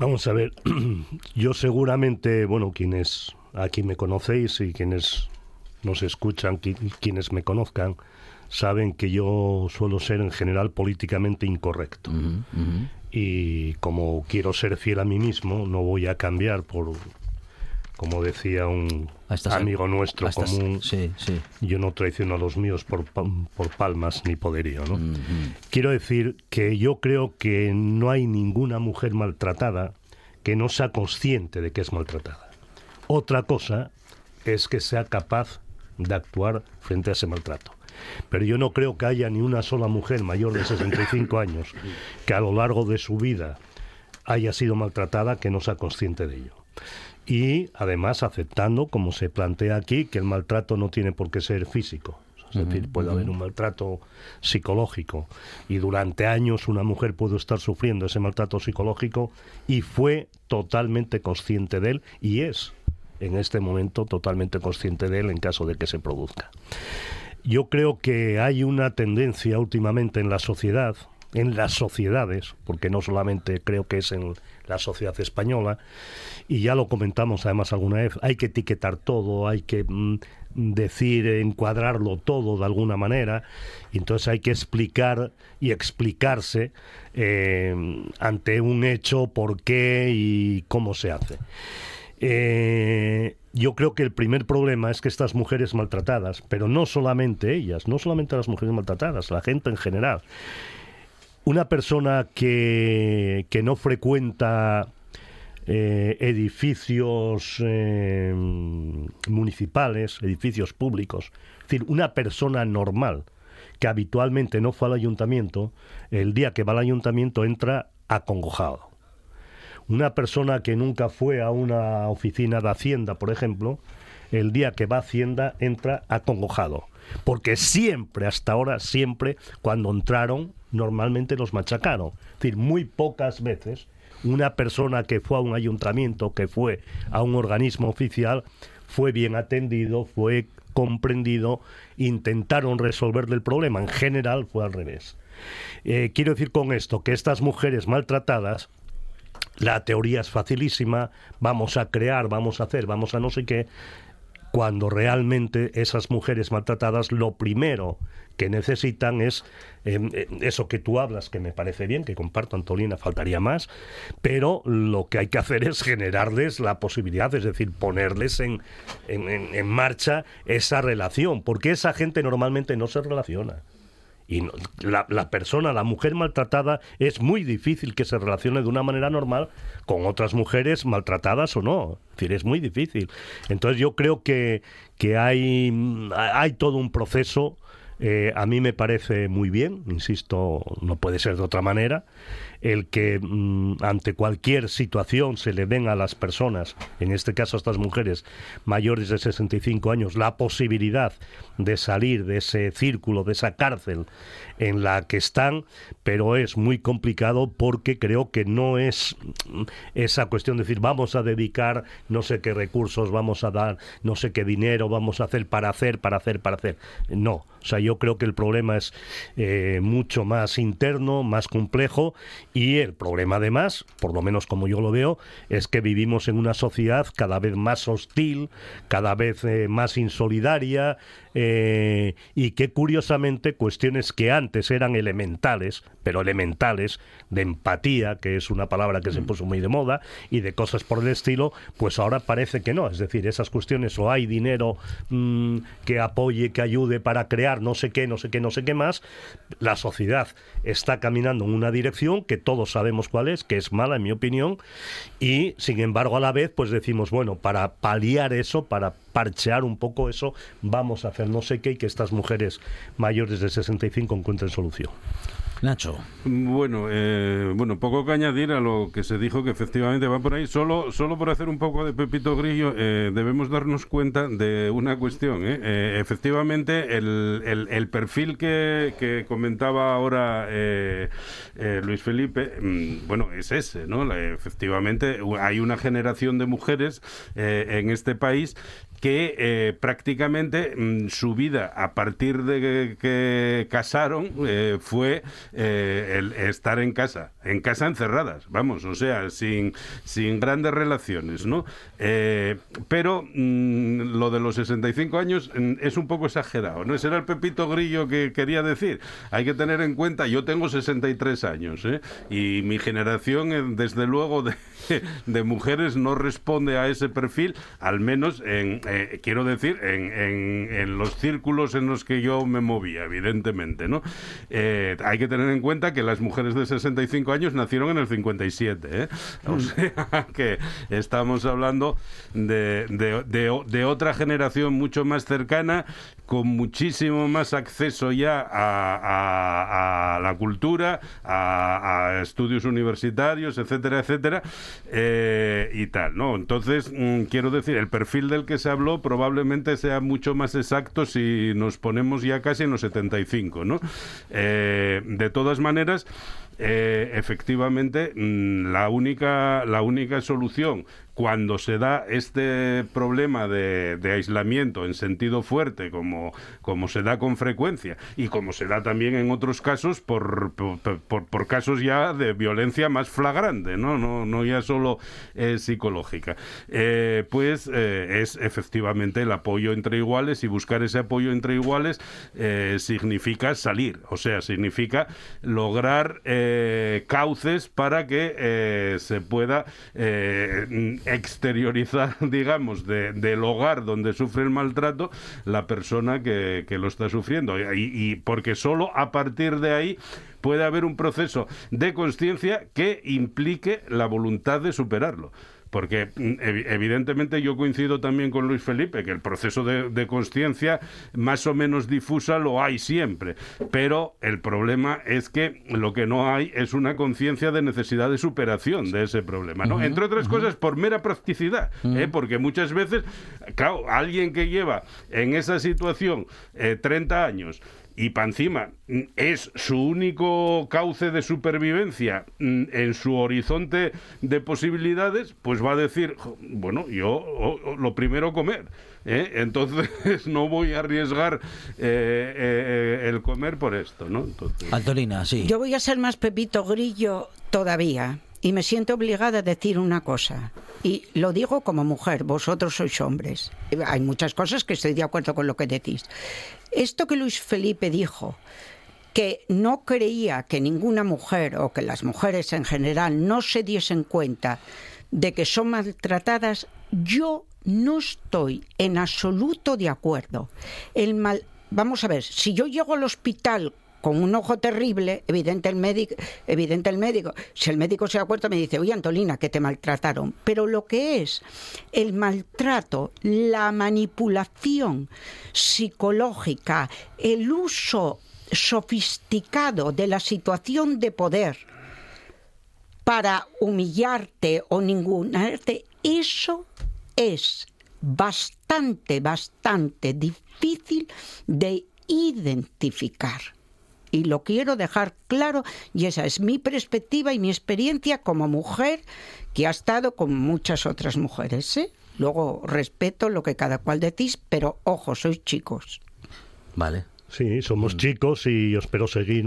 Vamos a ver, yo seguramente, bueno, quienes aquí me conocéis y quienes nos escuchan, qui- quienes me conozcan, saben que yo suelo ser en general políticamente incorrecto. Y como quiero ser fiel a mí mismo, no voy a cambiar por, como decía un amigo nuestro a estas- común, Sí, sí. yo no traiciono a los míos por, pa- por palmas ni poderío, ¿no? Quiero decir que yo creo que no hay ninguna mujer maltratada que no sea consciente de que es maltratada. Otra cosa es que sea capaz de actuar frente a ese maltrato. Pero yo no creo que haya ni una sola mujer mayor de 65 años que a lo largo de su vida haya sido maltratada que no sea consciente de ello. Y además aceptando, como se plantea aquí, que el maltrato no tiene por qué ser físico. Es decir, puede haber un maltrato psicológico y durante años una mujer pudo estar sufriendo ese maltrato psicológico y fue totalmente consciente de él y es en este momento totalmente consciente de él en caso de que se produzca. Yo creo que hay una tendencia últimamente en la sociedad, en las sociedades, porque no solamente creo que es en la sociedad española, y ya lo comentamos además alguna vez, hay que etiquetar todo, hay que mm, decir, encuadrarlo todo de alguna manera, y entonces hay que explicar y explicarse eh, ante un hecho por qué y cómo se hace. Eh, yo creo que el primer problema es que estas mujeres maltratadas, pero no solamente ellas, no solamente las mujeres maltratadas, la gente en general, una persona que, que no frecuenta eh, edificios eh, municipales, edificios públicos, es decir, una persona normal que habitualmente no fue al ayuntamiento, el día que va al ayuntamiento entra acongojado una persona que nunca fue a una oficina de Hacienda, por ejemplo, el día que va a Hacienda entra acongojado. Porque siempre, hasta ahora, siempre, cuando entraron, normalmente los machacaron. Es decir, muy pocas veces una persona que fue a un ayuntamiento, que fue a un organismo oficial, fue bien atendido, fue comprendido, intentaron resolverle el problema. En general fue al revés. Eh, quiero decir con esto que estas mujeres maltratadas la teoría es facilísima, vamos a crear, vamos a hacer, vamos a no sé qué, cuando realmente esas mujeres maltratadas lo primero que necesitan es eh, eh, eso que tú hablas, que me parece bien, que comparto, Antolina, faltaría más, pero lo que hay que hacer es generarles la posibilidad, es decir, ponerles en, en, en- marcha esa relación, porque esa gente normalmente no se relaciona. Y la, la persona, la mujer maltratada, es muy difícil que se relacione de una manera normal con otras mujeres maltratadas o no. Es decir, es muy difícil. Entonces yo creo que, que hay, hay todo un proceso. Eh, a mí me parece muy bien, insisto, no puede ser de otra manera, el que mm, ante cualquier situación se le den a las personas, en este caso a estas mujeres mayores de 65 años, la posibilidad de salir de ese círculo, de esa cárcel en la que están, pero es muy complicado porque creo que no es mm, esa cuestión de decir vamos a dedicar no sé qué recursos, vamos a dar no sé qué dinero, vamos a hacer para hacer, para hacer, para hacer. No, o sea, yo creo que el problema es eh, mucho más interno, más complejo y el problema además, por lo menos como yo lo veo, es que vivimos en una sociedad cada vez más hostil, cada vez eh, más insolidaria eh, y que curiosamente cuestiones que antes eran elementales, pero elementales, de empatía, que es una palabra que se puso muy de moda, y de cosas por el estilo, pues ahora parece que no. Es decir, esas cuestiones o hay dinero mm, que apoye, que ayude para crear no sé qué, no sé qué, no sé qué más, la sociedad está caminando en una dirección que todos sabemos cuál es, que es mala en mi opinión, y sin embargo a la vez pues decimos, bueno, para paliar eso, para parchear un poco eso, vamos a hacer no sé qué y que estas mujeres mayores de 65 encuentren solución. Nacho. Bueno, eh, bueno, poco que añadir a lo que se dijo que efectivamente va por ahí. Solo, solo por hacer un poco de Pepito Grillo, eh, debemos darnos cuenta de una cuestión. ¿eh? Eh, efectivamente, el, el- el perfil que, que comentaba ahora eh, eh, Luis Felipe, mm, bueno, es ese, ¿no? La- efectivamente, hay una generación de mujeres eh, en este país que eh, prácticamente mm, su vida a partir de que, casaron eh, fue eh, el estar en casa, en casa encerradas, vamos, o sea, sin, sin grandes relaciones, ¿no? Eh, pero mm, lo de los 65 años mm, es un poco exagerado, ¿no? Ese era el Pepito Grillo que quería decir. Hay que tener en cuenta, yo tengo 63 años, ¿eh? Y mi generación, eh, desde luego, de, mujeres no responde a ese perfil, al menos en, eh, quiero decir, en, en- en los círculos en los que yo me movía, evidentemente, ¿no? Hay que tener en cuenta que las mujeres de 65 años nacieron en el 57, ¿eh? O sea que estamos hablando de, de- de- de otra generación mucho más cercana, con muchísimo más acceso ya a, a- a la cultura, a, a estudios universitarios, etcétera, etcétera, eh, y tal, ¿no? Entonces, mm, quiero decir, el perfil del que se habló probablemente sea mucho más exacto si nos ponemos ya casi en los 75, ¿no? Eh, de todas maneras, eh, efectivamente, mm, la única, la única solución cuando se da este problema de, de aislamiento en sentido fuerte, como, como se da con frecuencia, y como se da también en otros casos por, por, casos ya de violencia más flagrante, no, no, no ya solo eh, psicológica, eh, pues eh, es efectivamente el apoyo entre iguales y buscar ese apoyo entre iguales significa salir, o sea, significa lograr cauces para que se pueda exteriorizar, digamos, de- del hogar donde sufre el maltrato la persona que, que lo está sufriendo. Y, y porque solo a partir de ahí puede haber un proceso de conciencia que implique la voluntad de superarlo. Porque mm, evi- evidentemente yo coincido también con Luis Felipe, que el proceso de, de conciencia más o menos difusa lo hay siempre. Pero el problema es que lo que no hay es una conciencia de necesidad de superación de ese problema. ¿no? Entre otras cosas, por mera practicidad. ¿eh? Porque muchas veces, claro, alguien que lleva en esa situación eh, 30 años y para encima es su único cauce de supervivencia mm, en su horizonte de posibilidades, pues va a decir, "Jo, bueno, yo o- o lo primero comer. ¿eh? Entonces no voy a arriesgar eh, eh, eh, el comer por esto, ¿no? Entonces, Antolina, sí. Yo voy a ser más Pepito Grillo todavía y me siento obligada a decir una cosa. Y lo digo como mujer, vosotros sois hombres. Hay muchas cosas que estoy de acuerdo con lo que decís. Esto que Luis Felipe dijo, que no creía que ninguna mujer o que las mujeres en general no se diesen cuenta de que son maltratadas, yo no estoy en absoluto de acuerdo. El mal, vamos a ver, si yo llego al hospital con un ojo terrible, evidente el médico, evidente el médico, si el médico se da cuenta me dice, oye Antolina, que te maltrataron. Pero lo que es el maltrato, la manipulación psicológica, el uso sofisticado de la situación de poder para humillarte o ningunarte, eso es bastante, bastante difícil de identificar. Y lo quiero dejar claro, y esa es mi perspectiva y mi experiencia como mujer que ha estado con muchas otras mujeres. ¿eh? Luego respeto lo que cada cual decís, pero ojo, sois chicos. Vale. Sí, somos chicos y yo espero seguir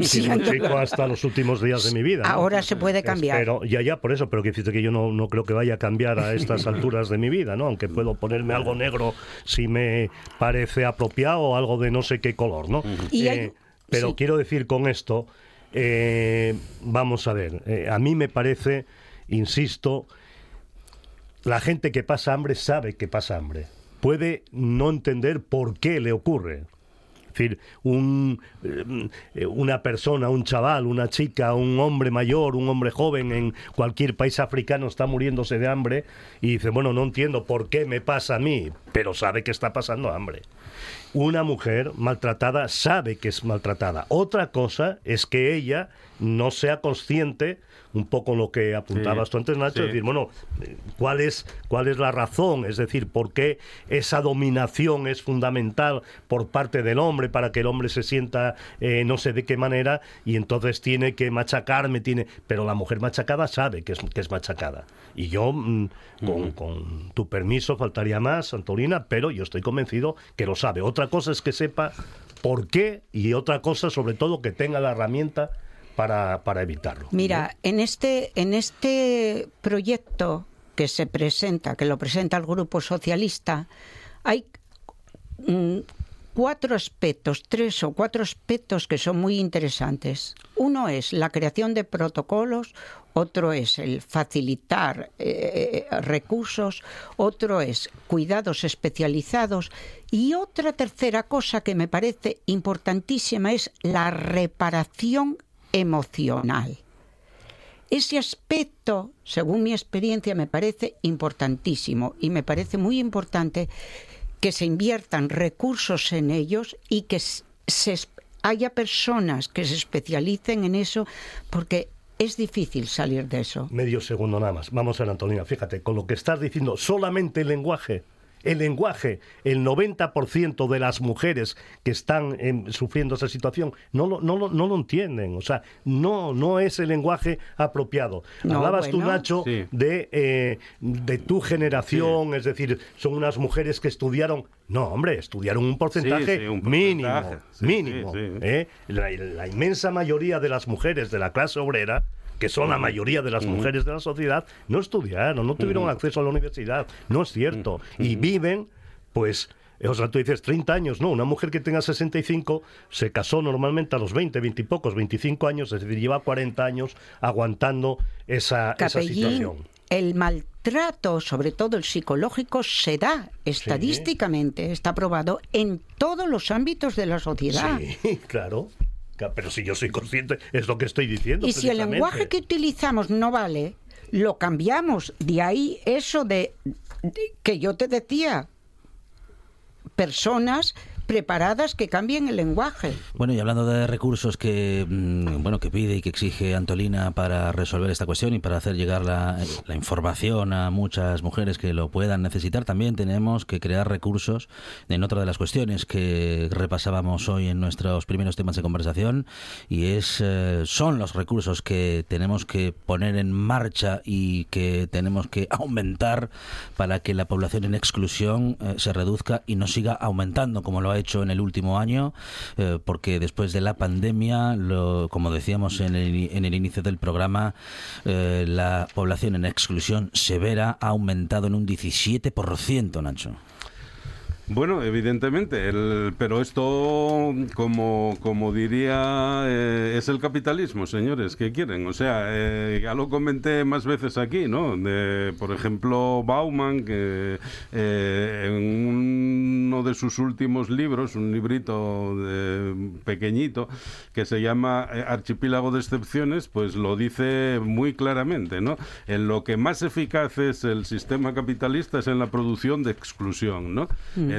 siendo Sí. chico hasta los últimos días de mi vida. ¿no? Ahora se puede cambiar. Espero- ya, ya, por eso, pero que que yo no, no creo que vaya a cambiar a estas alturas de mi vida, ¿no? Aunque puedo ponerme algo negro si me parece apropiado o algo de no sé qué color, ¿no? Y hay- Eh, pero sí. quiero decir con esto, eh, vamos a ver, eh, a mí me parece, insisto, la gente que pasa hambre sabe que pasa hambre. Puede no entender por qué le ocurre. Es decir, un, eh, una persona, un chaval, una chica, un hombre mayor, un hombre joven en cualquier país africano está muriéndose de hambre y dice, bueno, no entiendo por qué me pasa a mí, pero sabe que está pasando hambre. Una mujer maltratada sabe que es maltratada. Otra cosa es que ella no sea consciente un poco lo que apuntabas Sí, tú antes, Nacho, sí. es decir, bueno, ¿cuál es, ¿cuál es la razón? Es decir, ¿por qué esa dominación es fundamental por parte del hombre para que el hombre se sienta eh, no sé de qué manera y entonces tiene que machacarme, tiene... Pero la mujer machacada sabe que es, que es machacada. Y yo, mm, con, con tu permiso, faltaría más, Antolina, pero yo estoy convencido que lo sabe. Otra cosa es que sepa por qué y otra cosa, sobre todo, que tenga la herramienta para, para evitarlo. Mira, en este, en este proyecto que se presenta, que lo presenta el Grupo Socialista, hay mm, cuatro aspectos, tres o cuatro aspectos que son muy interesantes. Uno es la creación de protocolos, otro es el facilitar eh, recursos, otro es cuidados especializados y otra tercera cosa que me parece importantísima es la reparación emocional. Ese aspecto, según mi experiencia, me parece importantísimo y me parece muy importante que se inviertan recursos en ellos y que se, haya personas que se especialicen en eso porque es difícil salir de eso. Medio segundo nada más. Vamos a ver, Antonina, fíjate, con lo que estás diciendo, solamente el lenguaje. El lenguaje, el 90% de las mujeres que están em, sufriendo esa situación no lo, no, lo, no lo entienden. O sea, no, no es el lenguaje apropiado. No, Hablabas tú. Nacho, Sí. de, eh, de tu generación, es decir, son unas mujeres que estudiaron. No, hombre, estudiaron un porcentaje, Sí, sí, un mínimo. porcentaje. Mínimo. sí, sí. ¿eh? La, la inmensa mayoría de las mujeres de la clase obrera que son la mayoría de las mujeres de la sociedad, no estudiaron, no tuvieron acceso a la universidad. No es cierto. Y viven, pues, o sea, tú dices 30 años, no, una mujer que tenga 65 se casó normalmente a los 20, 20 y pocos, 25 años, es decir, lleva 40 años aguantando esa, esa Capellín, situación. el maltrato, sobre todo el psicológico, se da estadísticamente, está probado en todos los ámbitos de la sociedad. Sí, claro. Pero si yo soy consciente, es lo que estoy diciendo. Y si el lenguaje que utilizamos no vale, lo cambiamos. De ahí eso de, de- que yo te decía, personas preparadas que cambien el lenguaje. Bueno, y hablando de recursos que mm, bueno que pide y que exige Antolina para resolver esta cuestión y para hacer llegar la, la información a muchas mujeres que lo puedan necesitar, también tenemos que crear recursos en otra de las cuestiones que repasábamos hoy en nuestros primeros temas de conversación y es eh, son los recursos que tenemos que poner en marcha y que tenemos que aumentar para que la población en exclusión eh, se reduzca y no siga aumentando como lo ha hecho en el último año, eh, porque después de la pandemia, lo, como decíamos en el, en el inicio del programa, eh, la población en exclusión severa ha aumentado en un 17%, Nacho. Bueno, evidentemente, el- pero esto, como, como diría, eh, es el capitalismo, señores, ¿qué quieren? O sea, eh, ya lo comenté más veces aquí, ¿no? De, por ejemplo, Bauman, que eh, en uno de sus últimos libros, un librito de- pequeñito, que se llama eh, Archipiélago de Excepciones, pues lo dice muy claramente, ¿no? En lo que más eficaz es el sistema capitalista es en la producción de exclusión, ¿no?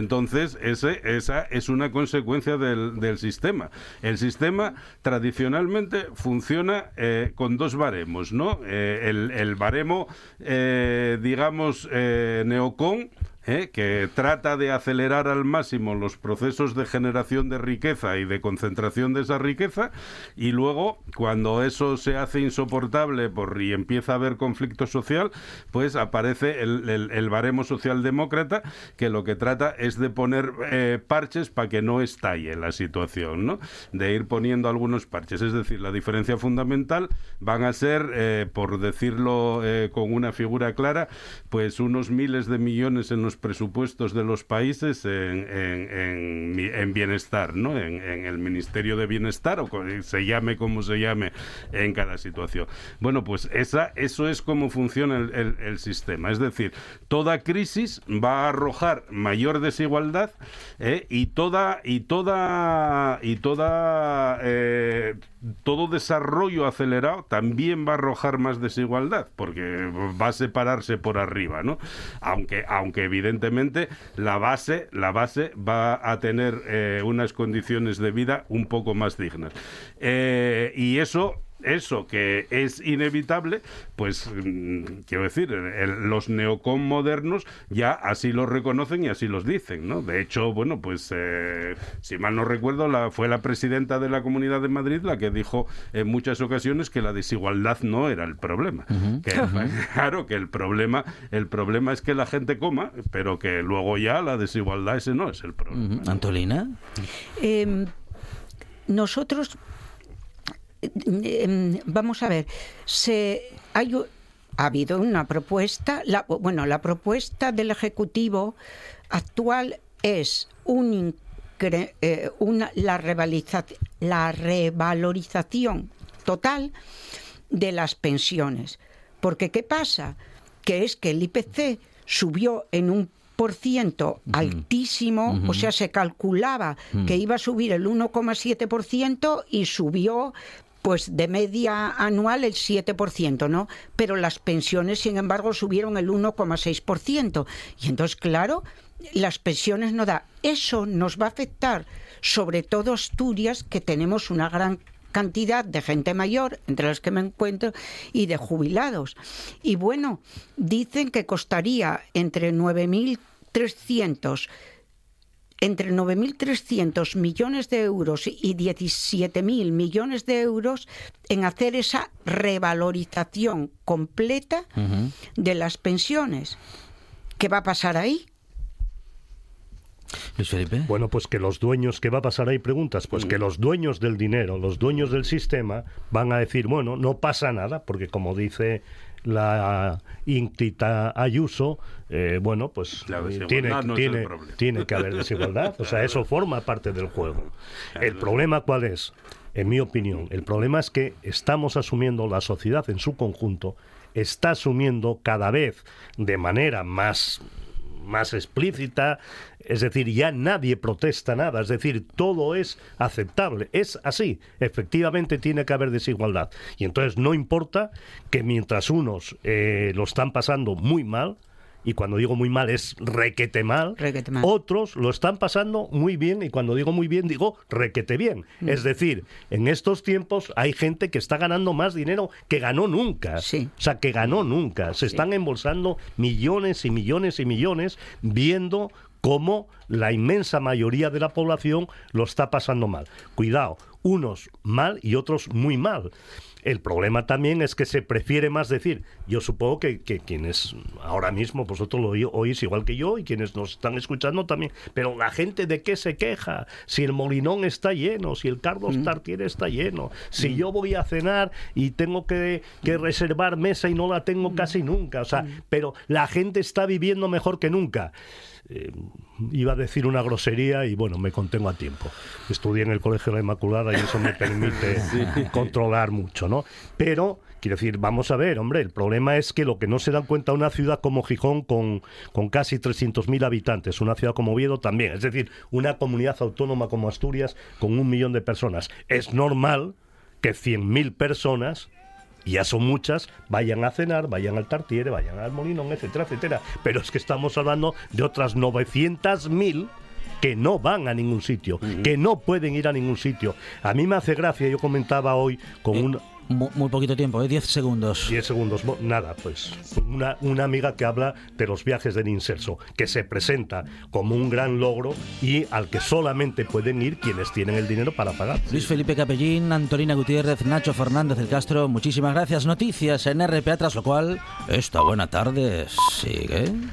Entonces, ese, esa es una consecuencia del, del sistema. El sistema tradicionalmente funciona eh, con dos baremos, ¿no? Eh, el, el baremo, eh, digamos, eh, neocon, ¿eh? que trata de acelerar al máximo los procesos de generación de riqueza y de concentración de esa riqueza y luego cuando eso se hace insoportable por, y empieza a haber conflicto social pues aparece el, el- el baremo socialdemócrata que lo que trata es de poner eh, parches para que no estalle la situación ¿no? de ir poniendo algunos parches es decir la diferencia fundamental van a ser eh, por decirlo eh, con una figura clara pues unos miles de millones en los presupuestos de los países en, en- bienestar, ¿no? En, el Ministerio de Bienestar o se llame como se llame en cada situación. Bueno, pues esa, eso es como funciona el sistema. Es decir, toda crisis va a arrojar mayor desigualdad ¿eh? y toda y toda y toda eh, todo desarrollo acelerado también va a arrojar más desigualdad porque va a separarse por arriba, ¿no? Aunque aunque evidentemente la base, la base va a tener eh, unas condiciones de vida un poco más dignas. Eh, y eso eso que es inevitable, pues mm, quiero decir, el- los neocon modernos ya así lo reconocen y así los dicen, ¿no? De hecho, bueno, pues eh, si mal no recuerdo, la, fue la presidenta de la Comunidad de Madrid la que dijo en muchas ocasiones que la desigualdad no era el problema. Que, claro, que el problema, el problema es que la gente coma, pero que luego ya la desigualdad ese no es el problema. Antolina. Eh, nosotros, vamos a ver, se, hay, ha habido una propuesta, la, bueno, la propuesta del Ejecutivo actual es un eh, una, la, revaliza- la revalorización total de las pensiones. Porque ¿qué pasa? Que es que el IPC subió en un por ciento altísimo, o sea, se calculaba que iba a subir el 1,7% y subió pues de media anual el 7%, ¿no? Pero las pensiones, sin embargo, subieron el 1,6%. Y entonces, claro, las pensiones no da. Eso nos va a afectar, sobre todo Asturias, que tenemos una gran cantidad de gente mayor, entre las que me encuentro, y de jubilados. Y bueno, dicen que costaría entre 9.300 entre 9.300 millones de euros y 17.000 millones de euros en hacer esa revalorización completa de las pensiones. ¿Qué va a pasar ahí? Luis Felipe. Bueno, pues que los dueños, ¿qué va a pasar ahí? Preguntas. Pues que los dueños del dinero, los dueños del sistema, van a decir, bueno, no pasa nada, porque como dice la ínclita Ayuso, eh, bueno, pues eh, tiene, no tiene, tiene que haber desigualdad. O sea, eso forma parte del juego. El problema cuál es, en mi opinión, el problema es que estamos asumiendo la sociedad en su conjunto, está asumiendo cada vez de manera más más explícita, es decir, ya nadie protesta nada, es decir, todo es aceptable, es así, efectivamente tiene que haber desigualdad. Y entonces no importa que mientras unos eh, lo están pasando muy mal, y cuando digo muy mal es requete mal, Requete mal. otros lo están pasando muy bien, y cuando digo muy bien digo requete bien. Mm. Es decir, en estos tiempos hay gente que está ganando más dinero que ganó nunca. Sí. O sea, que ganó nunca. Se están embolsando millones y millones y millones viendo cómo la inmensa mayoría de la población lo está pasando mal. Cuidado, unos mal y otros muy mal. El problema también es que se prefiere más decir, yo supongo que, que quienes ahora mismo, vosotros lo oí- oís igual que yo y quienes nos están escuchando también, pero la gente de qué se queja, si el Molinón está lleno, si el Carlos Tartiere está lleno, si yo voy a cenar y tengo que, que reservar mesa y no la tengo casi nunca, o sea, pero la gente está viviendo mejor que nunca. Eh, iba a decir una grosería y bueno, me contengo a tiempo. Estudié en el Colegio de la Inmaculada y eso me permite controlar mucho, ¿no? Pero, quiero decir, vamos a ver, hombre, el problema es que lo que no se dan cuenta una ciudad como Gijón con, con casi 300.000 habitantes, una ciudad como Oviedo también, es decir, una comunidad autónoma como Asturias con un millón de personas. Es normal que 100.000 personas y ya son muchas, vayan a cenar, vayan al Tartiere, vayan al Molinón, etcétera, etcétera. Pero es que estamos hablando de otras 900.000 que no van a ningún sitio, que no pueden ir a ningún sitio. A mí me hace gracia, yo comentaba hoy con Eh, un... mu- muy poquito tiempo, ¿eh? 10 segundos. 10 segundos, nada, pues una, una amiga que habla de los viajes del inserso, que se presenta como un gran logro y al que solamente pueden ir quienes tienen el dinero para pagar. Luis Felipe Capellín, Antolina Gutiérrez, Nacho Fernández del Castro, muchísimas gracias. Noticias en RPA, tras lo cual, esta buena tarde sigue.